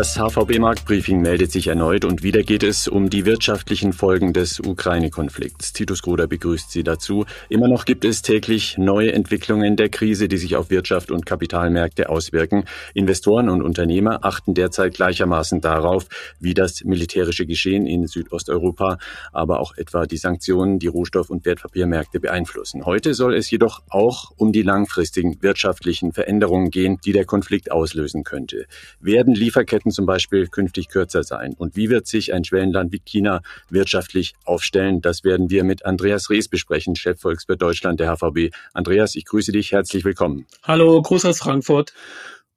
Das HVB-Marktbriefing meldet sich erneut und wieder geht es um die wirtschaftlichen Folgen des Ukraine-Konflikts. Titus Gruder begrüßt Sie dazu. Immer noch gibt es täglich neue Entwicklungen der Krise, die sich auf Wirtschaft und Kapitalmärkte auswirken. Investoren und Unternehmer achten derzeit gleichermaßen darauf, wie das militärische Geschehen in Südosteuropa, aber auch etwa die Sanktionen, die Rohstoff- und Wertpapiermärkte beeinflussen. Heute soll es jedoch auch um die langfristigen wirtschaftlichen Veränderungen gehen, die der Konflikt auslösen könnte. Werden Lieferketten Lieferketten zum Beispiel künftig kürzer sein? Und wie wird sich ein Schwellenland wie China wirtschaftlich aufstellen? Das werden wir mit Andreas Rees besprechen, Chefvolkswirt Deutschland der HVB. Andreas, ich grüße dich, herzlich willkommen. Hallo, Gruß aus Frankfurt.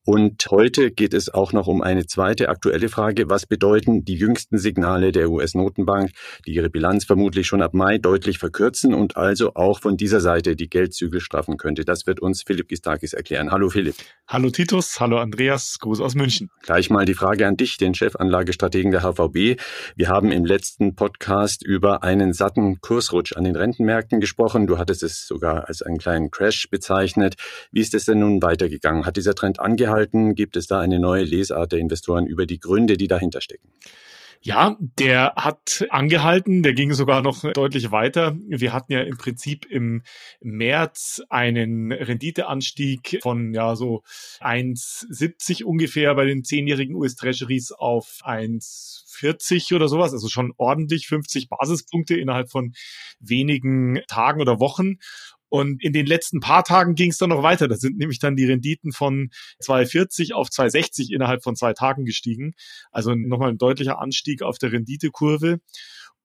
Und heute geht es auch noch um eine zweite aktuelle Frage. Was bedeuten die jüngsten Signale der US-Notenbank, die ihre Bilanz vermutlich schon ab Mai deutlich verkürzen und also auch von dieser Seite die Geldzügel straffen könnte? Das wird uns Philipp Gistakis erklären. Hallo Philipp. Hallo Titus, hallo Andreas, Gruß aus München. Gleich mal die Frage an dich, den Chefanlagestrategen der HVB. Wir haben im letzten Podcast über einen satten Kursrutsch an den Rentenmärkten gesprochen. Du hattest es sogar als einen kleinen Crash bezeichnet. Wie ist es denn nun weitergegangen? Hat dieser Trend angehalten? Inhalten gibt es da eine neue Lesart der Investoren über die Gründe, die dahinter stecken. Ja, der hat angehalten, der ging sogar noch deutlich weiter. Wir hatten ja im Prinzip im März einen Renditeanstieg von ja so 1,70 ungefähr bei den zehnjährigen US Treasuries auf 1,40 oder sowas, also schon ordentlich 50 Basispunkte innerhalb von wenigen Tagen oder Wochen. Und in den letzten paar Tagen ging es dann noch weiter. Da sind nämlich dann die Renditen von 2,40 auf 2,60 innerhalb von zwei Tagen gestiegen. Also nochmal ein deutlicher Anstieg auf der Renditekurve.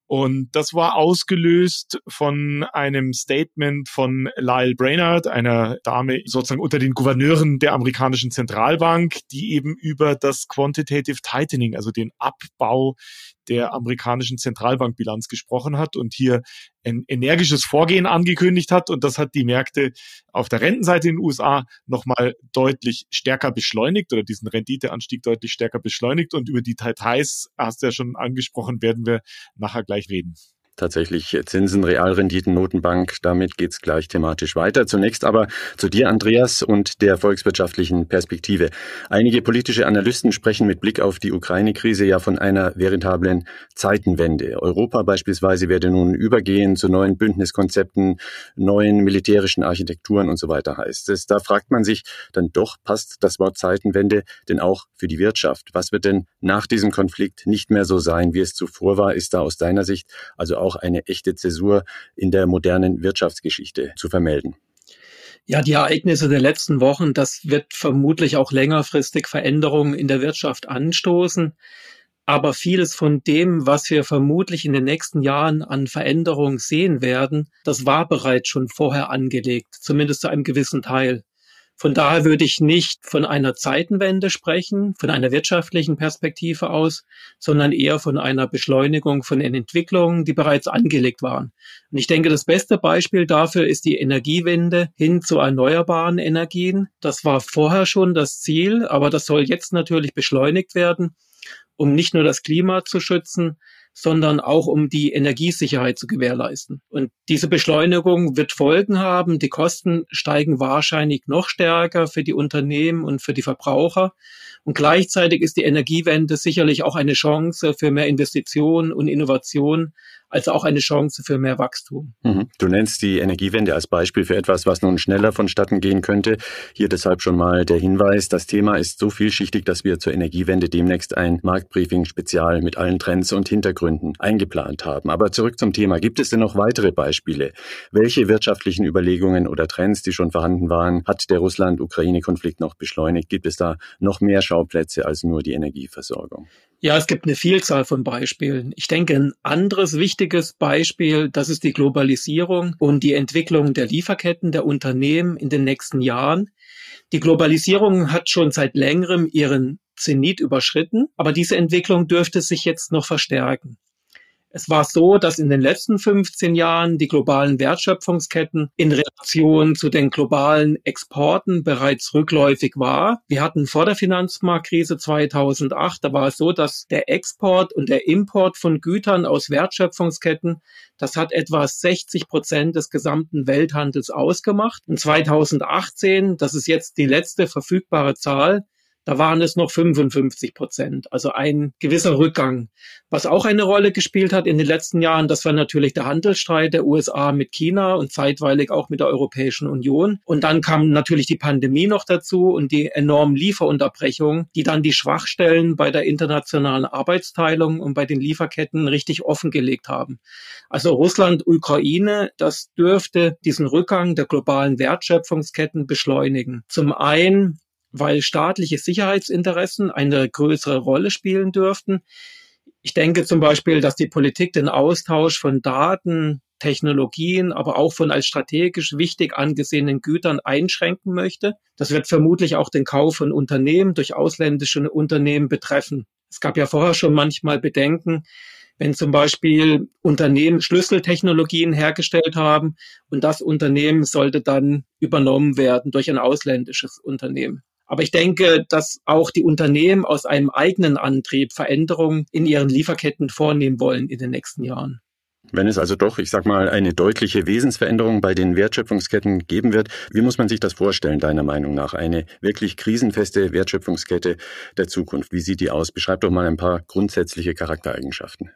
Und das war ausgelöst von einem Statement von Lyle Brainard, einer Dame sozusagen unter den Gouverneuren der amerikanischen Zentralbank, die eben über das Quantitative Tightening, also den Abbau der amerikanischen Zentralbankbilanz gesprochen hat und hier ein energisches Vorgehen angekündigt hat. Und das hat die Märkte auf der Rentenseite in den USA nochmal deutlich stärker beschleunigt oder diesen Renditeanstieg deutlich stärker beschleunigt. Und über die Details, hast du ja schon angesprochen, werden wir nachher gleich reden tatsächlich Zinsen, Realrenditen, Notenbank. Damit geht's gleich thematisch weiter. Zunächst aber zu dir, Andreas, und der volkswirtschaftlichen Perspektive. Einige politische Analysten sprechen mit Blick auf die Ukraine-Krise ja von einer veritablen Zeitenwende. Europa beispielsweise werde nun übergehen zu neuen Bündniskonzepten, neuen militärischen Architekturen und so weiter heißt es. Da fragt man sich dann doch, passt das Wort Zeitenwende denn auch für die Wirtschaft? Was wird denn nach diesem Konflikt nicht mehr so sein, wie es zuvor war? Ist da aus deiner Sicht also auch auch eine echte Zäsur in der modernen Wirtschaftsgeschichte zu vermelden. Ja, die Ereignisse der letzten Wochen, das wird vermutlich auch längerfristig Veränderungen in der Wirtschaft anstoßen. Aber vieles von dem, was wir vermutlich in den nächsten Jahren an Veränderungen sehen werden, das war bereits schon vorher angelegt, zumindest zu einem gewissen Teil. Von daher würde ich nicht von einer Zeitenwende sprechen, von einer wirtschaftlichen Perspektive aus, sondern eher von einer Beschleunigung von den Entwicklungen, die bereits angelegt waren. Und ich denke, das beste Beispiel dafür ist die Energiewende hin zu erneuerbaren Energien. Das war vorher schon das Ziel, aber das soll jetzt natürlich beschleunigt werden, um nicht nur das Klima zu schützen, sondern auch um die Energiesicherheit zu gewährleisten. Und diese Beschleunigung wird Folgen haben. Die Kosten steigen wahrscheinlich noch stärker für die Unternehmen und für die Verbraucher. Und gleichzeitig ist die Energiewende sicherlich auch eine Chance für mehr Investitionen und Innovation, also auch eine Chance für mehr Wachstum. Mhm. Du nennst die Energiewende als Beispiel für etwas, was nun schneller vonstatten gehen könnte. Hier deshalb schon mal der Hinweis, das Thema ist so vielschichtig, dass wir zur Energiewende demnächst ein Marktbriefing-Spezial mit allen Trends und Hintergründen eingeplant haben. Aber zurück zum Thema. Gibt es denn noch weitere Beispiele? Welche wirtschaftlichen Überlegungen oder Trends, die schon vorhanden waren, hat der Russland-Ukraine-Konflikt noch beschleunigt? Gibt es da noch mehr Schauplätze als nur die Energieversorgung? Ja, es gibt eine Vielzahl von Beispielen. Ich denke, ein anderes wichtiges Beispiel, das ist die Globalisierung und die Entwicklung der Lieferketten der Unternehmen in den nächsten Jahren. Die Globalisierung hat schon seit längerem ihren Zenit überschritten, aber diese Entwicklung dürfte sich jetzt noch verstärken. Es war so, dass in den letzten 15 Jahren die globalen Wertschöpfungsketten in Relation zu den globalen Exporten bereits rückläufig war. Wir hatten vor der Finanzmarktkrise 2008, da war es so, dass der Export und der Import von Gütern aus Wertschöpfungsketten, das hat etwa 60 Prozent des gesamten Welthandels ausgemacht. Und 2018, das ist jetzt die letzte verfügbare Zahl, Da waren es noch 55 Prozent, also ein gewisser Rückgang. Was auch eine Rolle gespielt hat in den letzten Jahren, das war natürlich der Handelsstreit der USA mit China und zeitweilig auch mit der Europäischen Union. Und dann kam natürlich die Pandemie noch dazu und die enormen Lieferunterbrechungen, die dann die Schwachstellen bei der internationalen Arbeitsteilung und bei den Lieferketten richtig offengelegt haben. Also Russland, Ukraine, das dürfte diesen Rückgang der globalen Wertschöpfungsketten beschleunigen. Zum einen weil staatliche Sicherheitsinteressen eine größere Rolle spielen dürften. Ich denke zum Beispiel, dass die Politik den Austausch von Daten, Technologien, aber auch von als strategisch wichtig angesehenen Gütern einschränken möchte. Das wird vermutlich auch den Kauf von Unternehmen durch ausländische Unternehmen betreffen. Es gab ja vorher schon manchmal Bedenken, wenn zum Beispiel Unternehmen Schlüsseltechnologien hergestellt haben und das Unternehmen sollte dann übernommen werden durch ein ausländisches Unternehmen. Aber ich denke, dass auch die Unternehmen aus einem eigenen Antrieb Veränderungen in ihren Lieferketten vornehmen wollen in den nächsten Jahren. Wenn es also doch, ich sag mal, eine deutliche Wesensveränderung bei den Wertschöpfungsketten geben wird, wie muss man sich das vorstellen, deiner Meinung nach? Eine wirklich krisenfeste Wertschöpfungskette der Zukunft. Wie sieht die aus? Beschreib doch mal ein paar grundsätzliche Charaktereigenschaften.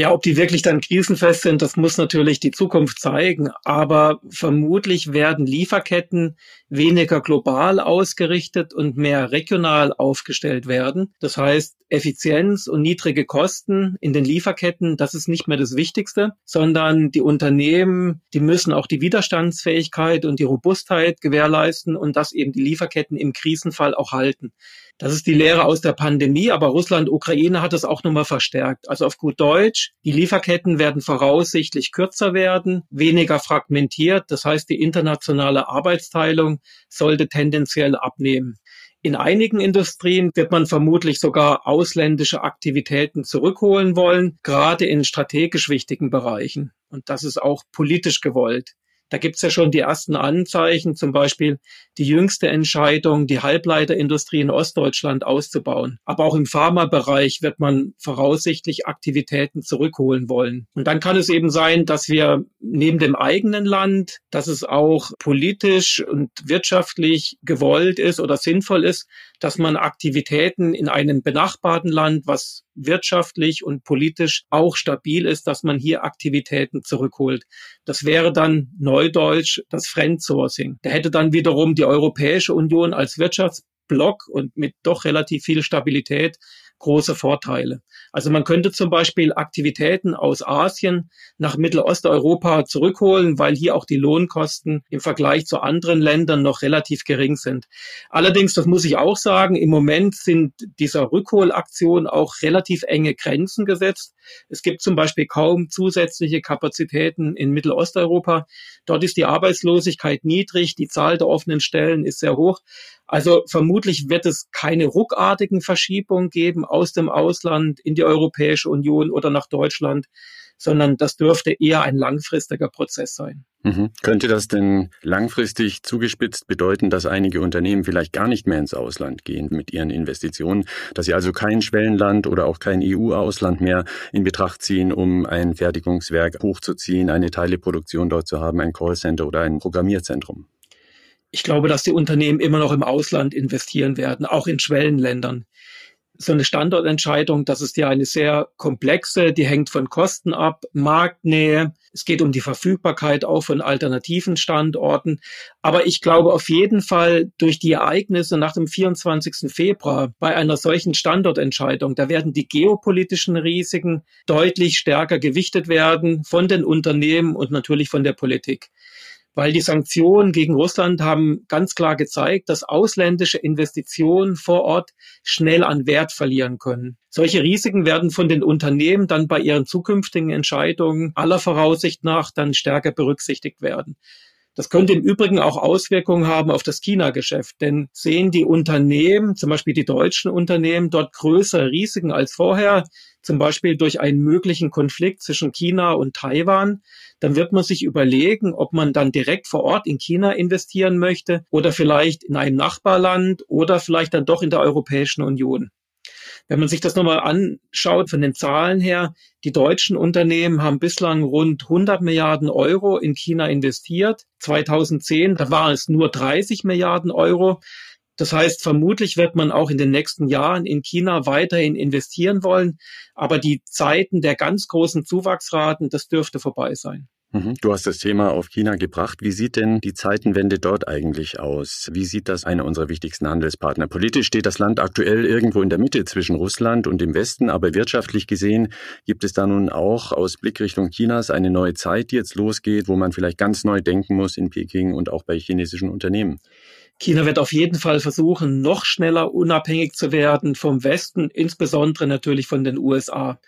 Ja, ob die wirklich dann krisenfest sind, das muss natürlich die Zukunft zeigen. Aber vermutlich werden Lieferketten weniger global ausgerichtet und mehr regional aufgestellt werden. Das heißt, Effizienz und niedrige Kosten in den Lieferketten, das ist nicht mehr das Wichtigste, sondern die Unternehmen, die müssen auch die Widerstandsfähigkeit und die Robustheit gewährleisten und das eben die Lieferketten im Krisenfall auch halten. Das ist die Lehre aus der Pandemie, aber Russland, Ukraine hat es auch nochmal verstärkt. Also auf gut Deutsch, die Lieferketten werden voraussichtlich kürzer werden, weniger fragmentiert. Das heißt, die internationale Arbeitsteilung sollte tendenziell abnehmen. In einigen Industrien wird man vermutlich sogar ausländische Aktivitäten zurückholen wollen, gerade in strategisch wichtigen Bereichen. Und das ist auch politisch gewollt. Da gibt's ja schon die ersten Anzeichen, zum Beispiel die jüngste Entscheidung, die Halbleiterindustrie in Ostdeutschland auszubauen. Aber auch im Pharmabereich wird man voraussichtlich Aktivitäten zurückholen wollen. Und dann kann es eben sein, dass wir neben dem eigenen Land, dass es auch politisch und wirtschaftlich gewollt ist oder sinnvoll ist, dass man Aktivitäten in einem benachbarten Land, was wirtschaftlich und politisch auch stabil ist, dass man hier Aktivitäten zurückholt. Das wäre dann neudeutsch das Friendsourcing. Da hätte dann wiederum die Europäische Union als Wirtschaftsblock und mit doch relativ viel Stabilität große Vorteile. Also man könnte zum Beispiel Aktivitäten aus Asien nach Mittelosteuropa zurückholen, weil hier auch die Lohnkosten im Vergleich zu anderen Ländern noch relativ gering sind. Allerdings, das muss ich auch sagen, im Moment sind dieser Rückholaktion auch relativ enge Grenzen gesetzt. Es gibt zum Beispiel kaum zusätzliche Kapazitäten in Mittelosteuropa. Dort ist die Arbeitslosigkeit niedrig, die Zahl der offenen Stellen ist sehr hoch. Also vermutlich wird es keine ruckartigen Verschiebungen geben aus dem Ausland in die Europäische Union oder nach Deutschland, sondern das dürfte eher ein langfristiger Prozess sein. Mhm. Könnte das denn langfristig zugespitzt bedeuten, dass einige Unternehmen vielleicht gar nicht mehr ins Ausland gehen mit ihren Investitionen, dass sie also kein Schwellenland oder auch kein EU-Ausland mehr in Betracht ziehen, um ein Fertigungswerk hochzuziehen, eine Teileproduktion dort zu haben, ein Callcenter oder ein Programmierzentrum? Ich glaube, dass die Unternehmen immer noch im Ausland investieren werden, auch in Schwellenländern. So eine Standortentscheidung, das ist ja eine sehr komplexe, die hängt von Kosten ab, Marktnähe. Es geht um die Verfügbarkeit auch von alternativen Standorten. Aber ich glaube auf jeden Fall durch die Ereignisse nach dem 24. Februar bei einer solchen Standortentscheidung, da werden die geopolitischen Risiken deutlich stärker gewichtet werden von den Unternehmen und natürlich von der Politik weil die Sanktionen gegen Russland haben ganz klar gezeigt, dass ausländische Investitionen vor Ort schnell an Wert verlieren können. Solche Risiken werden von den Unternehmen dann bei ihren zukünftigen Entscheidungen aller Voraussicht nach dann stärker berücksichtigt werden. Das könnte im Übrigen auch Auswirkungen haben auf das China-Geschäft, denn sehen die Unternehmen, zum Beispiel die deutschen Unternehmen, dort größere Risiken als vorher, zum Beispiel durch einen möglichen Konflikt zwischen China und Taiwan, dann wird man sich überlegen, ob man dann direkt vor Ort in China investieren möchte oder vielleicht in einem Nachbarland oder vielleicht dann doch in der Europäischen Union. Wenn man sich das nochmal anschaut von den Zahlen her, die deutschen Unternehmen haben bislang rund 100 Milliarden Euro in China investiert. 2010, da waren es nur 30 Milliarden Euro. Das heißt, vermutlich wird man auch in den nächsten Jahren in China weiterhin investieren wollen, aber die Zeiten der ganz großen Zuwachsraten, das dürfte vorbei sein. Mhm. Du hast das Thema auf China gebracht. Wie sieht denn die Zeitenwende dort eigentlich aus? Wie sieht das einer unserer wichtigsten Handelspartner? Politisch steht das Land aktuell irgendwo in der Mitte zwischen Russland und dem Westen, aber wirtschaftlich gesehen gibt es da nun auch aus Blickrichtung Chinas eine neue Zeit, die jetzt losgeht, wo man vielleicht ganz neu denken muss in Peking und auch bei chinesischen Unternehmen. China wird auf jeden Fall versuchen, noch schneller unabhängig zu werden vom Westen, insbesondere natürlich von den USA.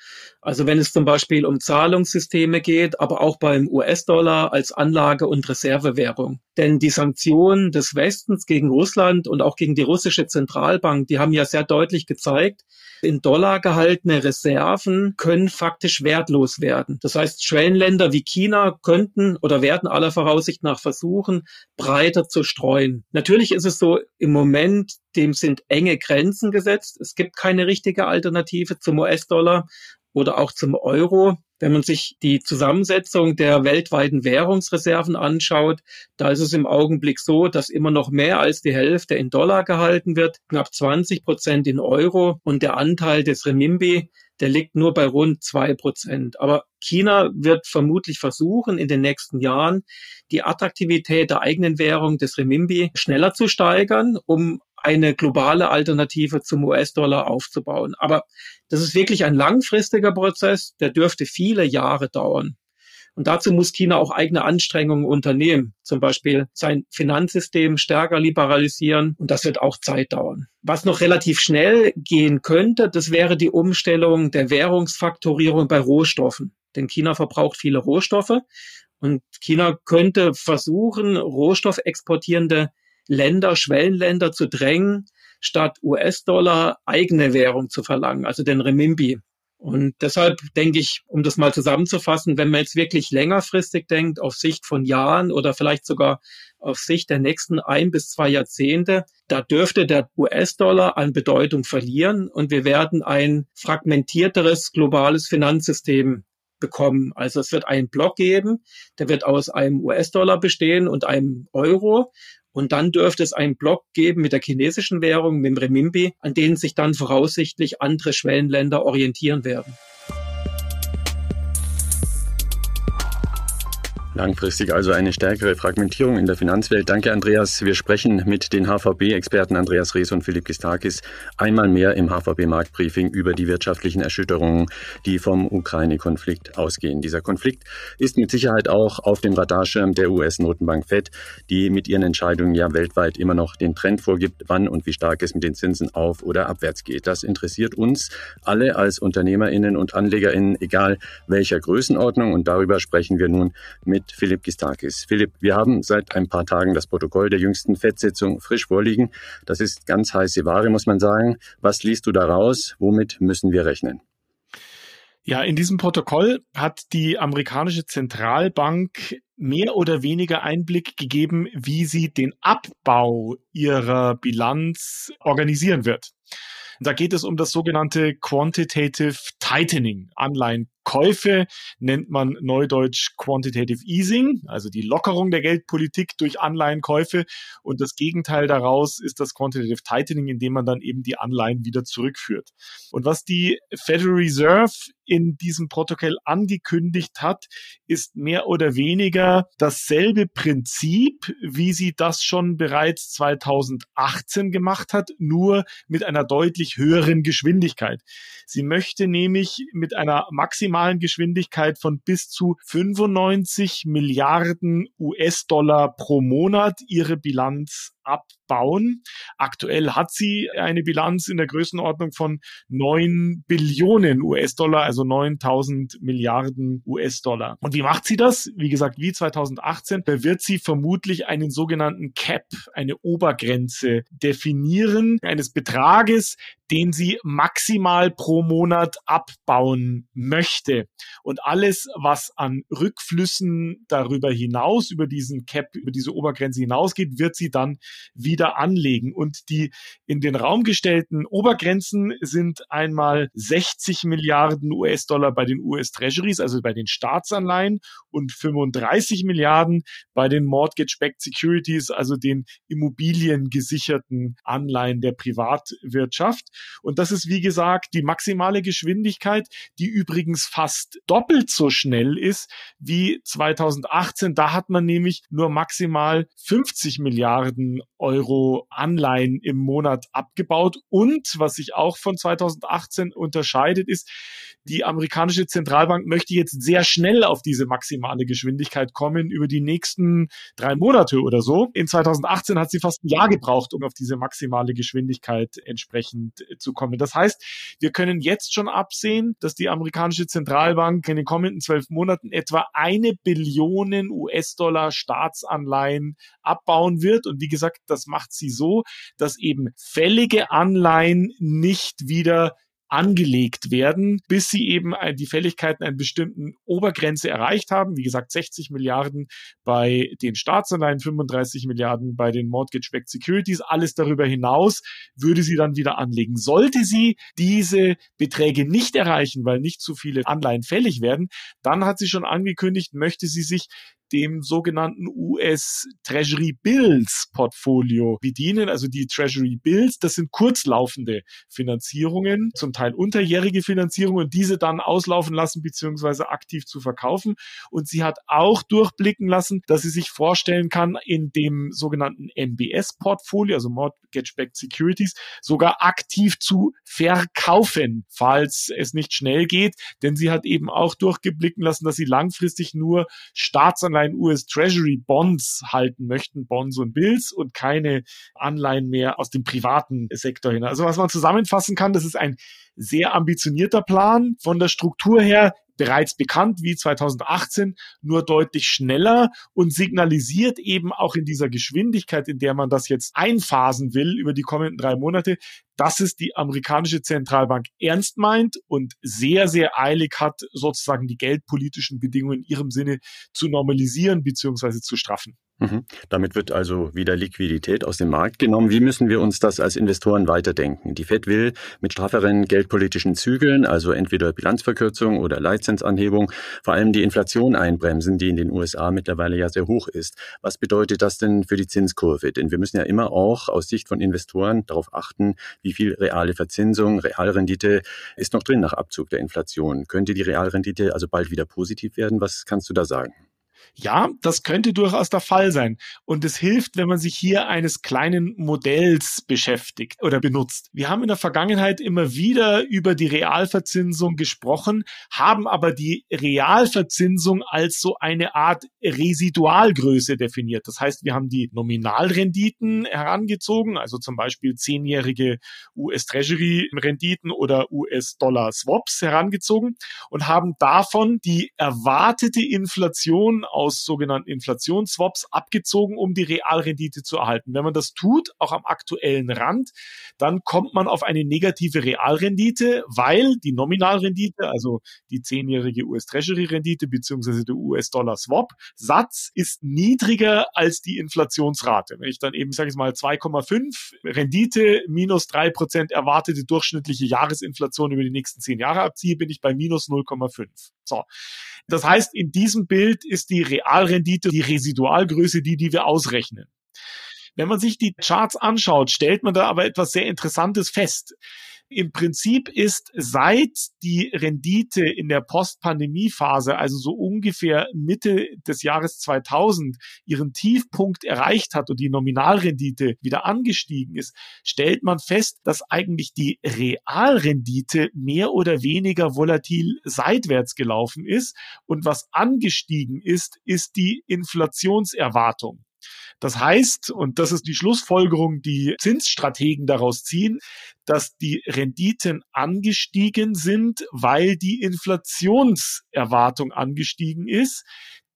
Also wenn es zum Beispiel um Zahlungssysteme geht, aber auch beim US-Dollar als Anlage- und Reservewährung. Denn die Sanktionen des Westens gegen Russland und auch gegen die russische Zentralbank, die haben ja sehr deutlich gezeigt, in Dollar gehaltene Reserven können faktisch wertlos werden. Das heißt, Schwellenländer wie China könnten oder werden aller Voraussicht nach versuchen, breiter zu streuen. Natürlich ist es so, im Moment, dem sind enge Grenzen gesetzt. Es gibt keine richtige Alternative zum US-Dollar oder auch zum Euro. Wenn man sich die Zusammensetzung der weltweiten Währungsreserven anschaut, da ist es im Augenblick so, dass immer noch mehr als die Hälfte in Dollar gehalten wird, knapp 20 Prozent in Euro und der Anteil des Remimbi, der liegt nur bei rund zwei Prozent. Aber China wird vermutlich versuchen, in den nächsten Jahren die Attraktivität der eigenen Währung des Remimbi schneller zu steigern, um eine globale Alternative zum US-Dollar aufzubauen. Aber das ist wirklich ein langfristiger Prozess, der dürfte viele Jahre dauern. Und dazu muss China auch eigene Anstrengungen unternehmen, zum Beispiel sein Finanzsystem stärker liberalisieren. Und das wird auch Zeit dauern. Was noch relativ schnell gehen könnte, das wäre die Umstellung der Währungsfaktorierung bei Rohstoffen. Denn China verbraucht viele Rohstoffe. Und China könnte versuchen, rohstoffexportierende Länder, Schwellenländer zu drängen, statt US-Dollar eigene Währung zu verlangen, also den Remimbi. Und deshalb denke ich, um das mal zusammenzufassen, wenn man jetzt wirklich längerfristig denkt, auf Sicht von Jahren oder vielleicht sogar auf Sicht der nächsten ein bis zwei Jahrzehnte, da dürfte der US-Dollar an Bedeutung verlieren und wir werden ein fragmentierteres globales Finanzsystem bekommen. Also es wird einen Block geben, der wird aus einem US-Dollar bestehen und einem Euro. Und dann dürfte es einen Block geben mit der chinesischen Währung, mit dem Remimbi, an denen sich dann voraussichtlich andere Schwellenländer orientieren werden. Langfristig also eine stärkere Fragmentierung in der Finanzwelt. Danke, Andreas. Wir sprechen mit den HVB-Experten Andreas Rees und Philipp Gistakis einmal mehr im HVB-Marktbriefing über die wirtschaftlichen Erschütterungen, die vom Ukraine-Konflikt ausgehen. Dieser Konflikt ist mit Sicherheit auch auf dem Radarschirm der US-Notenbank FED, die mit ihren Entscheidungen ja weltweit immer noch den Trend vorgibt, wann und wie stark es mit den Zinsen auf oder abwärts geht. Das interessiert uns alle als UnternehmerInnen und AnlegerInnen, egal welcher Größenordnung. Und darüber sprechen wir nun mit Philipp Gistakis. Philipp, wir haben seit ein paar Tagen das Protokoll der jüngsten FED-Sitzung frisch vorliegen. Das ist ganz heiße Ware, muss man sagen. Was liest du daraus? Womit müssen wir rechnen? Ja, in diesem Protokoll hat die amerikanische Zentralbank mehr oder weniger Einblick gegeben, wie sie den Abbau ihrer Bilanz organisieren wird. Da geht es um das sogenannte Quantitative Tightening, Anleihen Käufe nennt man neudeutsch Quantitative Easing, also die Lockerung der Geldpolitik durch Anleihenkäufe. Und das Gegenteil daraus ist das Quantitative Tightening, indem man dann eben die Anleihen wieder zurückführt. Und was die Federal Reserve in diesem Protokoll angekündigt hat, ist mehr oder weniger dasselbe Prinzip, wie sie das schon bereits 2018 gemacht hat, nur mit einer deutlich höheren Geschwindigkeit. Sie möchte nämlich mit einer maximalen Geschwindigkeit von bis zu 95 Milliarden US-Dollar pro Monat ihre Bilanz abbauen. Aktuell hat sie eine Bilanz in der Größenordnung von 9 Billionen US-Dollar, also 9000 Milliarden US-Dollar. Und wie macht sie das? Wie gesagt, wie 2018, da wird sie vermutlich einen sogenannten Cap, eine Obergrenze definieren, eines Betrages, den sie maximal pro Monat abbauen möchte. Und alles, was an Rückflüssen darüber hinaus, über diesen Cap, über diese Obergrenze hinausgeht, wird sie dann wieder wieder anlegen. Und die in den Raum gestellten Obergrenzen sind einmal 60 Milliarden US-Dollar bei den US-Treasuries, also bei den Staatsanleihen und 35 Milliarden bei den Mortgage-Backed Securities, also den immobiliengesicherten Anleihen der Privatwirtschaft. Und das ist, wie gesagt, die maximale Geschwindigkeit, die übrigens fast doppelt so schnell ist wie 2018. Da hat man nämlich nur maximal 50 Milliarden Euro Anleihen im Monat abgebaut. Und was sich auch von 2018 unterscheidet, ist, die amerikanische Zentralbank möchte jetzt sehr schnell auf diese maximale Geschwindigkeit kommen über die nächsten drei Monate oder so. In 2018 hat sie fast ein Jahr gebraucht, um auf diese maximale Geschwindigkeit entsprechend zu kommen. Das heißt, wir können jetzt schon absehen, dass die amerikanische Zentralbank in den kommenden zwölf Monaten etwa eine Billion US-Dollar Staatsanleihen abbauen wird. Und wie gesagt, das macht sie so, dass eben fällige Anleihen nicht wieder angelegt werden, bis sie eben die Fälligkeiten einer bestimmten Obergrenze erreicht haben. Wie gesagt, 60 Milliarden bei den Staatsanleihen, 35 Milliarden bei den Mortgage-Backed Securities. Alles darüber hinaus würde sie dann wieder anlegen. Sollte sie diese Beträge nicht erreichen, weil nicht zu viele Anleihen fällig werden, dann hat sie schon angekündigt, möchte sie sich dem sogenannten US Treasury Bills Portfolio bedienen. Also die Treasury Bills, das sind kurzlaufende Finanzierungen, zum Teil unterjährige Finanzierungen diese dann auslaufen lassen beziehungsweise aktiv zu verkaufen. Und sie hat auch durchblicken lassen, dass sie sich vorstellen kann, in dem sogenannten MBS Portfolio, also Mortgage-Backed Securities, sogar aktiv zu verkaufen, falls es nicht schnell geht. Denn sie hat eben auch durchgeblicken lassen, dass sie langfristig nur Staatsanleihen Anleihen US Treasury Bonds halten möchten, Bonds und Bills und keine Anleihen mehr aus dem privaten Sektor hin. Also was man zusammenfassen kann, das ist ein sehr ambitionierter Plan. Von der Struktur her bereits bekannt wie 2018, nur deutlich schneller und signalisiert eben auch in dieser Geschwindigkeit, in der man das jetzt einphasen will über die kommenden drei Monate, dass es die amerikanische Zentralbank ernst meint und sehr, sehr eilig hat, sozusagen die geldpolitischen Bedingungen in ihrem Sinne zu normalisieren bzw. zu straffen. Mhm. Damit wird also wieder Liquidität aus dem Markt genommen. Wie müssen wir uns das als Investoren weiterdenken? Die Fed will mit strafferen geldpolitischen Zügeln, also entweder Bilanzverkürzung oder Leitzinsanhebung, vor allem die Inflation einbremsen, die in den USA mittlerweile ja sehr hoch ist. Was bedeutet das denn für die Zinskurve? Denn wir müssen ja immer auch aus Sicht von Investoren darauf achten, wie viel reale Verzinsung, Realrendite ist noch drin nach Abzug der Inflation. Könnte die Realrendite also bald wieder positiv werden? Was kannst du da sagen? Ja, das könnte durchaus der Fall sein. Und es hilft, wenn man sich hier eines kleinen Modells beschäftigt oder benutzt. Wir haben in der Vergangenheit immer wieder über die Realverzinsung gesprochen, haben aber die Realverzinsung als so eine Art Residualgröße definiert. Das heißt, wir haben die Nominalrenditen herangezogen, also zum Beispiel zehnjährige US-Treasury-Renditen oder US-Dollar-Swaps herangezogen und haben davon die erwartete Inflation aus sogenannten Inflationsswaps abgezogen, um die Realrendite zu erhalten. Wenn man das tut, auch am aktuellen Rand, dann kommt man auf eine negative Realrendite, weil die Nominalrendite, also die zehnjährige US-Treasury-Rendite beziehungsweise der US-Dollar-Swap-Satz ist niedriger als die Inflationsrate. Wenn ich dann eben, sage ich mal, 2,5 Rendite minus drei Prozent erwartete durchschnittliche Jahresinflation über die nächsten zehn Jahre abziehe, bin ich bei minus 0,5. So. Das heißt, in diesem Bild ist die Realrendite die Residualgröße, die, die wir ausrechnen. Wenn man sich die Charts anschaut, stellt man da aber etwas sehr Interessantes fest. Im Prinzip ist seit die Rendite in der Post-Pandemie-Phase, also so ungefähr Mitte des Jahres 2000, ihren Tiefpunkt erreicht hat und die Nominalrendite wieder angestiegen ist, stellt man fest, dass eigentlich die Realrendite mehr oder weniger volatil seitwärts gelaufen ist und was angestiegen ist, ist die Inflationserwartung. Das heißt, und das ist die Schlussfolgerung, die Zinsstrategen daraus ziehen, dass die Renditen angestiegen sind, weil die Inflationserwartung angestiegen ist.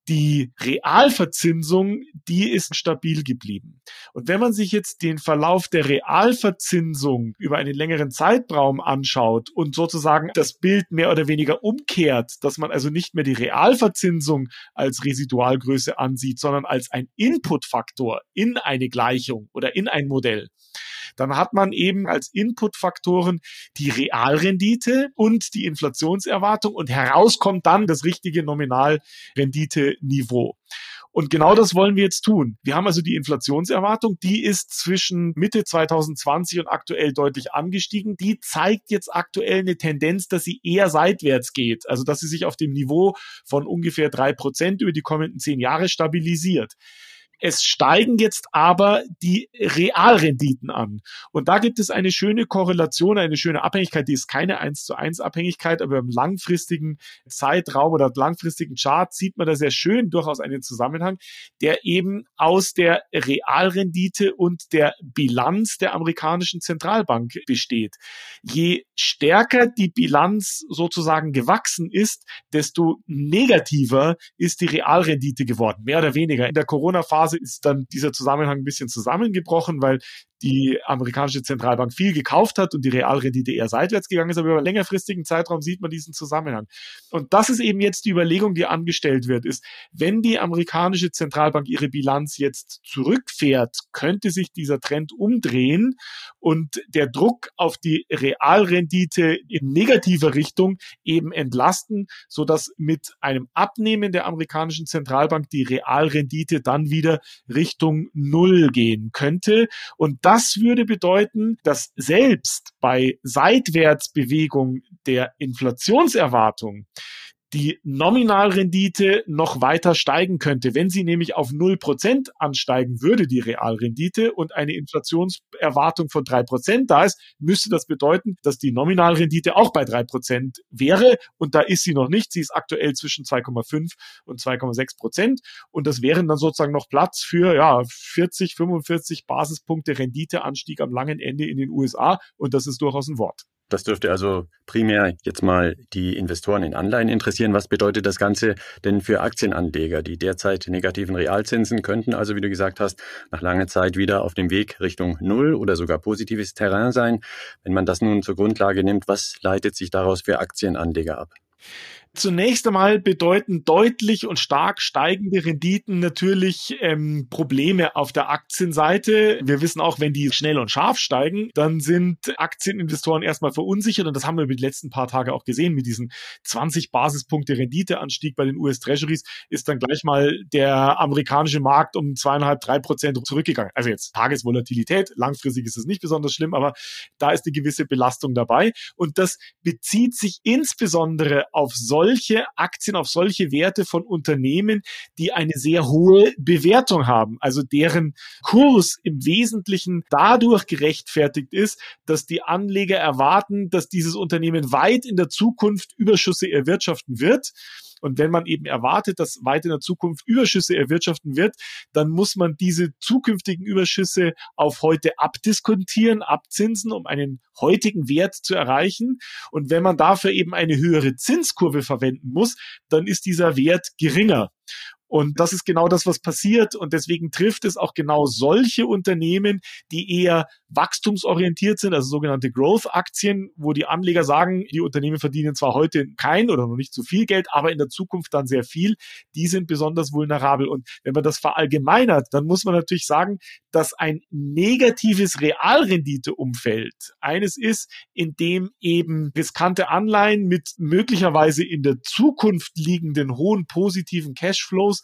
Die Realverzinsung, die ist stabil geblieben. Und wenn man sich jetzt den Verlauf der Realverzinsung über einen längeren Zeitraum anschaut und sozusagen das Bild mehr oder weniger umkehrt, dass man also nicht mehr die Realverzinsung als Residualgröße ansieht, sondern als ein Inputfaktor in eine Gleichung oder in ein Modell, dann hat man eben als Inputfaktoren die Realrendite und die Inflationserwartung und herauskommt dann das richtige Nominalrendite-Niveau. Und genau das wollen wir jetzt tun. Wir haben also die Inflationserwartung, die ist zwischen Mitte 2020 und aktuell deutlich angestiegen. Die zeigt jetzt aktuell eine Tendenz, dass sie eher seitwärts geht. Also dass sie sich auf dem Niveau von ungefähr drei Prozent über die kommenden zehn Jahre stabilisiert. Es steigen jetzt aber die Realrenditen an. Und da gibt es eine schöne Korrelation, eine schöne Abhängigkeit, die ist keine 1 zu 1 Abhängigkeit, aber im langfristigen Zeitraum oder langfristigen Chart sieht man da sehr schön durchaus einen Zusammenhang, der eben aus der Realrendite und der Bilanz der amerikanischen Zentralbank besteht. Je stärker die Bilanz sozusagen gewachsen ist, desto negativer ist die Realrendite geworden, mehr oder weniger. In der Corona-Phase Phase ist dann dieser Zusammenhang ein bisschen zusammengebrochen, weil die amerikanische Zentralbank viel gekauft hat und die Realrendite eher seitwärts gegangen ist, aber über längerfristigen Zeitraum sieht man diesen Zusammenhang. Und das ist eben jetzt die Überlegung, die angestellt wird, ist, wenn die amerikanische Zentralbank ihre Bilanz jetzt zurückfährt, könnte sich dieser Trend umdrehen und der Druck auf die Realrendite in negativer Richtung eben entlasten, so dass mit einem Abnehmen der amerikanischen Zentralbank die Realrendite dann wieder Richtung Null gehen könnte. Und das würde bedeuten, dass selbst bei Seitwärtsbewegung der Inflationserwartung die Nominalrendite noch weiter steigen könnte. Wenn sie nämlich auf 0% ansteigen würde, die Realrendite, und eine Inflationserwartung von 3% da ist, müsste das bedeuten, dass die Nominalrendite auch bei 3% wäre. Und da ist sie noch nicht. Sie ist aktuell zwischen 2,5 und 2,6% Und das wären dann sozusagen noch Platz für ja, 40, 45 Basispunkte Renditeanstieg am langen Ende in den USA. Und das ist durchaus ein Wort. Das dürfte also primär jetzt mal die Investoren in Anleihen interessieren. Was bedeutet das Ganze denn für Aktienanleger? Die derzeit negativen Realzinsen könnten also, wie du gesagt hast, nach langer Zeit wieder auf dem Weg Richtung Null oder sogar positives Terrain sein. Wenn man das nun zur Grundlage nimmt, was leitet sich daraus für Aktienanleger ab? Zunächst einmal bedeuten deutlich und stark steigende Renditen natürlich ähm, Probleme auf der Aktienseite. Wir wissen auch, wenn die schnell und scharf steigen, dann sind Aktieninvestoren erstmal verunsichert und das haben wir über die letzten paar Tage auch gesehen mit diesen 20 Basispunkte Renditeanstieg bei den US Treasuries ist dann gleich mal der amerikanische Markt um zweieinhalb, drei Prozent zurückgegangen. Also jetzt Tagesvolatilität, langfristig ist es nicht besonders schlimm, aber da ist eine gewisse Belastung dabei und das bezieht sich insbesondere auf solche solche Aktien, auf solche Werte von Unternehmen, die eine sehr hohe Bewertung haben, also deren Kurs im Wesentlichen dadurch gerechtfertigt ist, dass die Anleger erwarten, dass dieses Unternehmen weit in der Zukunft Überschüsse erwirtschaften wird und wenn man eben erwartet, dass weit in der Zukunft Überschüsse erwirtschaften wird, dann muss man diese zukünftigen Überschüsse auf heute abdiskontieren, abzinsen, um einen heutigen Wert zu erreichen. Und wenn man dafür eben eine höhere Zinskurve verwenden muss, dann ist dieser Wert geringer. Und das ist genau das, was passiert. Und deswegen trifft es auch genau solche Unternehmen, die eher wachstumsorientiert sind, also sogenannte Growth-Aktien, wo die Anleger sagen, die Unternehmen verdienen zwar heute kein oder noch nicht so viel Geld, aber in der Zukunft dann sehr viel. Die sind besonders vulnerabel. Und wenn man das verallgemeinert, dann muss man natürlich sagen, dass ein negatives Realrenditeumfeld eines ist, in dem eben riskante Anleihen mit möglicherweise in der Zukunft liegenden hohen positiven Cashflows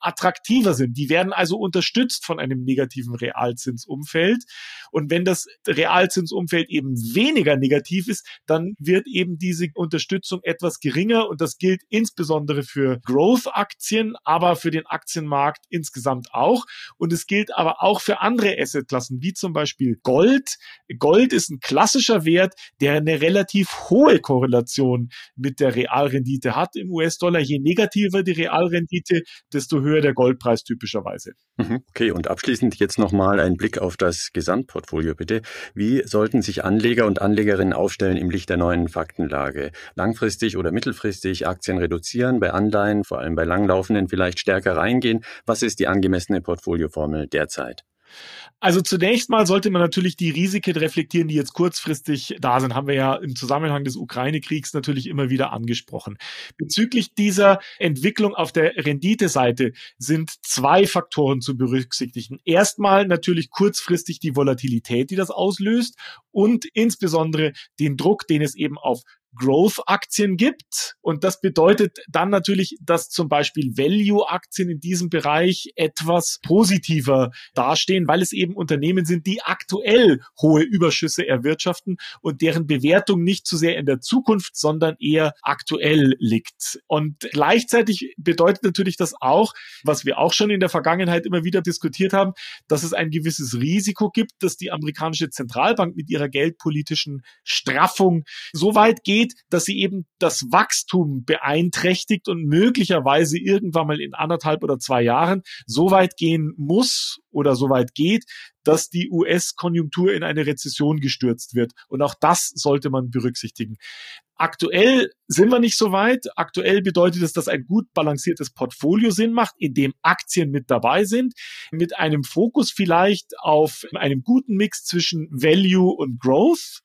attraktiver sind. Die werden also unterstützt von einem negativen Realzinsumfeld. Und wenn das Realzinsumfeld eben weniger negativ ist, dann wird eben diese Unterstützung etwas geringer. Und das gilt insbesondere für Growth-Aktien, aber für den Aktienmarkt insgesamt auch. Und es gilt aber auch für andere Assetklassen, wie zum Beispiel Gold. Gold ist ein klassischer Wert, der eine relativ hohe Korrelation mit der Realrendite hat im US-Dollar. Je negativer die Realrendite, desto höher der Goldpreis typischerweise. Mhm, okay, und abschließend jetzt nochmal ein Blick auf das Gesamtportfolio bitte. Wie sollten sich Anleger und Anlegerinnen aufstellen im Licht der neuen Faktenlage? Langfristig oder mittelfristig Aktien reduzieren, bei Anleihen, vor allem bei langlaufenden vielleicht stärker reingehen? Was ist die angemessene Portfolioformel derzeit? Also zunächst mal sollte man natürlich die Risiken reflektieren, die jetzt kurzfristig da sind. Haben wir ja im Zusammenhang des Ukraine-Kriegs natürlich immer wieder angesprochen. Bezüglich dieser Entwicklung auf der Renditeseite sind zwei Faktoren zu berücksichtigen. Erstmal natürlich kurzfristig die Volatilität, die das auslöst und insbesondere den Druck, den es eben auf Growth-Aktien gibt. Und das bedeutet dann natürlich, dass zum Beispiel Value-Aktien in diesem Bereich etwas positiver dastehen, weil es eben Unternehmen sind, die aktuell hohe Überschüsse erwirtschaften und deren Bewertung nicht zu sehr in der Zukunft, sondern eher aktuell liegt. Und gleichzeitig bedeutet natürlich das auch, was wir auch schon in der Vergangenheit immer wieder diskutiert haben, dass es ein gewisses Risiko gibt, dass die amerikanische Zentralbank mit ihrer geldpolitischen Straffung so weit geht, geht, dass sie eben das Wachstum beeinträchtigt und möglicherweise irgendwann mal in anderthalb oder zwei Jahren so weit gehen muss oder so weit geht, dass die US-Konjunktur in eine Rezession gestürzt wird. Und auch das sollte man berücksichtigen. Aktuell sind wir nicht so weit. Aktuell bedeutet es, dass ein gut balanciertes Portfolio Sinn macht, in dem Aktien mit dabei sind, mit einem Fokus vielleicht auf einem guten Mix zwischen Value und Growth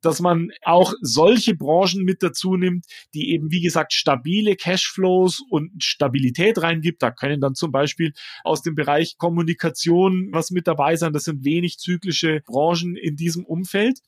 dass man auch solche Branchen mit dazu nimmt, die eben, wie gesagt, stabile Cashflows und Stabilität reingibt. Da können dann zum Beispiel aus dem Bereich Kommunikation was mit dabei sein. Das sind wenig zyklische Branchen in diesem Umfeld.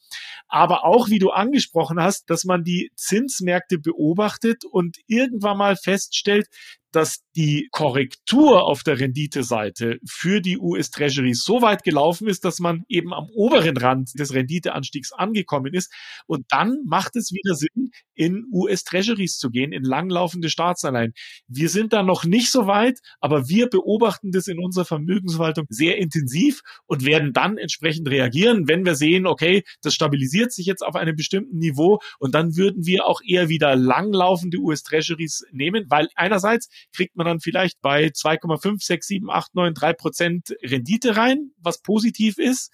Aber auch, wie du angesprochen hast, dass man die Zinsmärkte beobachtet und irgendwann mal feststellt, dass die Korrektur auf der Renditeseite für die US Treasuries so weit gelaufen ist, dass man eben am oberen Rand des Renditeanstiegs angekommen ist. Und dann macht es wieder Sinn, in US Treasuries zu gehen, in langlaufende Staatsanleihen. Wir sind da noch nicht so weit, aber wir beobachten das in unserer Vermögensverwaltung sehr intensiv und werden dann entsprechend reagieren, wenn wir sehen, okay, das stabilisiert sich jetzt auf einem bestimmten Niveau und dann würden wir auch eher wieder langlaufende US Treasuries nehmen, weil einerseits kriegt man dann vielleicht bei 2,5, 6, 7, 8, 9, 3 Prozent Rendite rein, was positiv ist.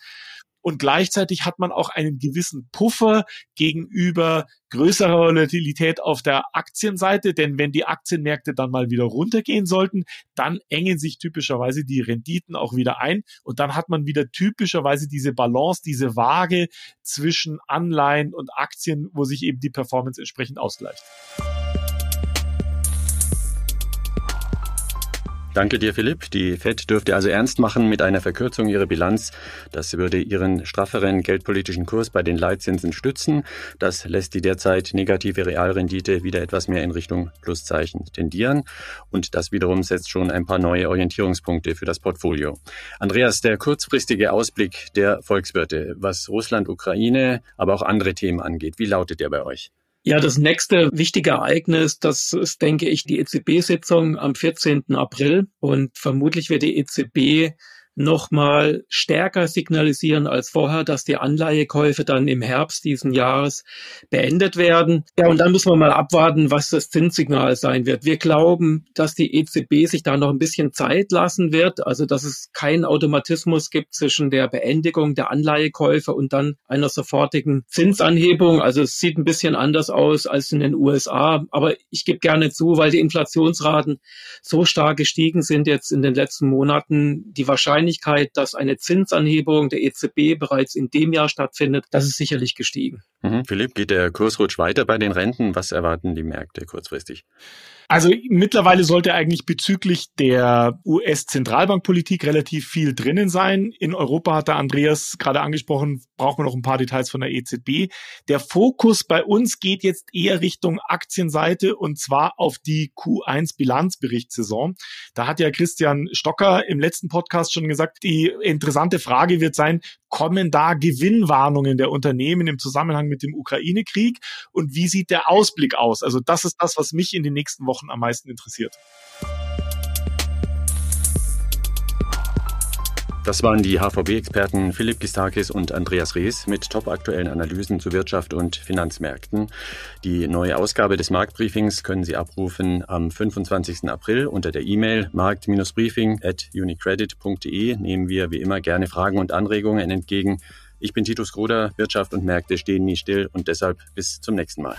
Und gleichzeitig hat man auch einen gewissen Puffer gegenüber größerer Volatilität auf der Aktienseite, denn wenn die Aktienmärkte dann mal wieder runtergehen sollten, dann engen sich typischerweise die Renditen auch wieder ein und dann hat man wieder typischerweise diese Balance, diese Waage zwischen Anleihen und Aktien, wo sich eben die Performance entsprechend ausgleicht. Danke dir, Philipp. Die FED dürfte also ernst machen mit einer Verkürzung ihrer Bilanz. Das würde ihren strafferen geldpolitischen Kurs bei den Leitzinsen stützen. Das lässt die derzeit negative Realrendite wieder etwas mehr in Richtung Pluszeichen tendieren. Und das wiederum setzt schon ein paar neue Orientierungspunkte für das Portfolio. Andreas, der kurzfristige Ausblick der Volkswirte, was Russland, Ukraine, aber auch andere Themen angeht, wie lautet der bei euch? Ja, das nächste wichtige Ereignis, das ist, denke ich, die EZB-Sitzung am 14. April. Und vermutlich wird die EZB nochmal stärker signalisieren als vorher, dass die Anleihekäufe dann im Herbst diesen Jahres beendet werden. Ja, und dann muss man mal abwarten, was das Zinssignal sein wird. Wir glauben, dass die EZB sich da noch ein bisschen Zeit lassen wird, also dass es keinen Automatismus gibt zwischen der Beendigung der Anleihekäufe und dann einer sofortigen Zinsanhebung. Also es sieht ein bisschen anders aus als in den USA, aber ich gebe gerne zu, weil die Inflationsraten so stark gestiegen sind jetzt in den letzten Monaten, die Wahrscheinlichkeit Wahrscheinlichkeit, dass eine Zinsanhebung der EZB bereits in dem Jahr stattfindet, das ist sicherlich gestiegen. Mhm. Philipp, geht der Kursrutsch weiter bei den Renten? Was erwarten die Märkte kurzfristig? Also mittlerweile sollte eigentlich bezüglich der US-Zentralbankpolitik relativ viel drinnen sein. In Europa hat der Andreas gerade angesprochen, braucht man noch ein paar Details von der EZB. Der Fokus bei uns geht jetzt eher Richtung Aktienseite und zwar auf die Q1 Bilanzberichtssaison. Da hat ja Christian Stocker im letzten Podcast schon gesagt, die interessante Frage wird sein, kommen da Gewinnwarnungen der Unternehmen im Zusammenhang mit dem Ukraine-Krieg und wie sieht der Ausblick aus? Also das ist das, was mich in den nächsten Wochen am meisten interessiert. Das waren die HVB-Experten Philipp Gistakis und Andreas Rees mit topaktuellen Analysen zu Wirtschaft und Finanzmärkten. Die neue Ausgabe des Marktbriefings können Sie abrufen am 25. April unter der E-Mail markt-briefing at unicredit.de. Nehmen wir wie immer gerne Fragen und Anregungen entgegen. Ich bin Titus Groder, Wirtschaft und Märkte stehen nie still und deshalb bis zum nächsten Mal.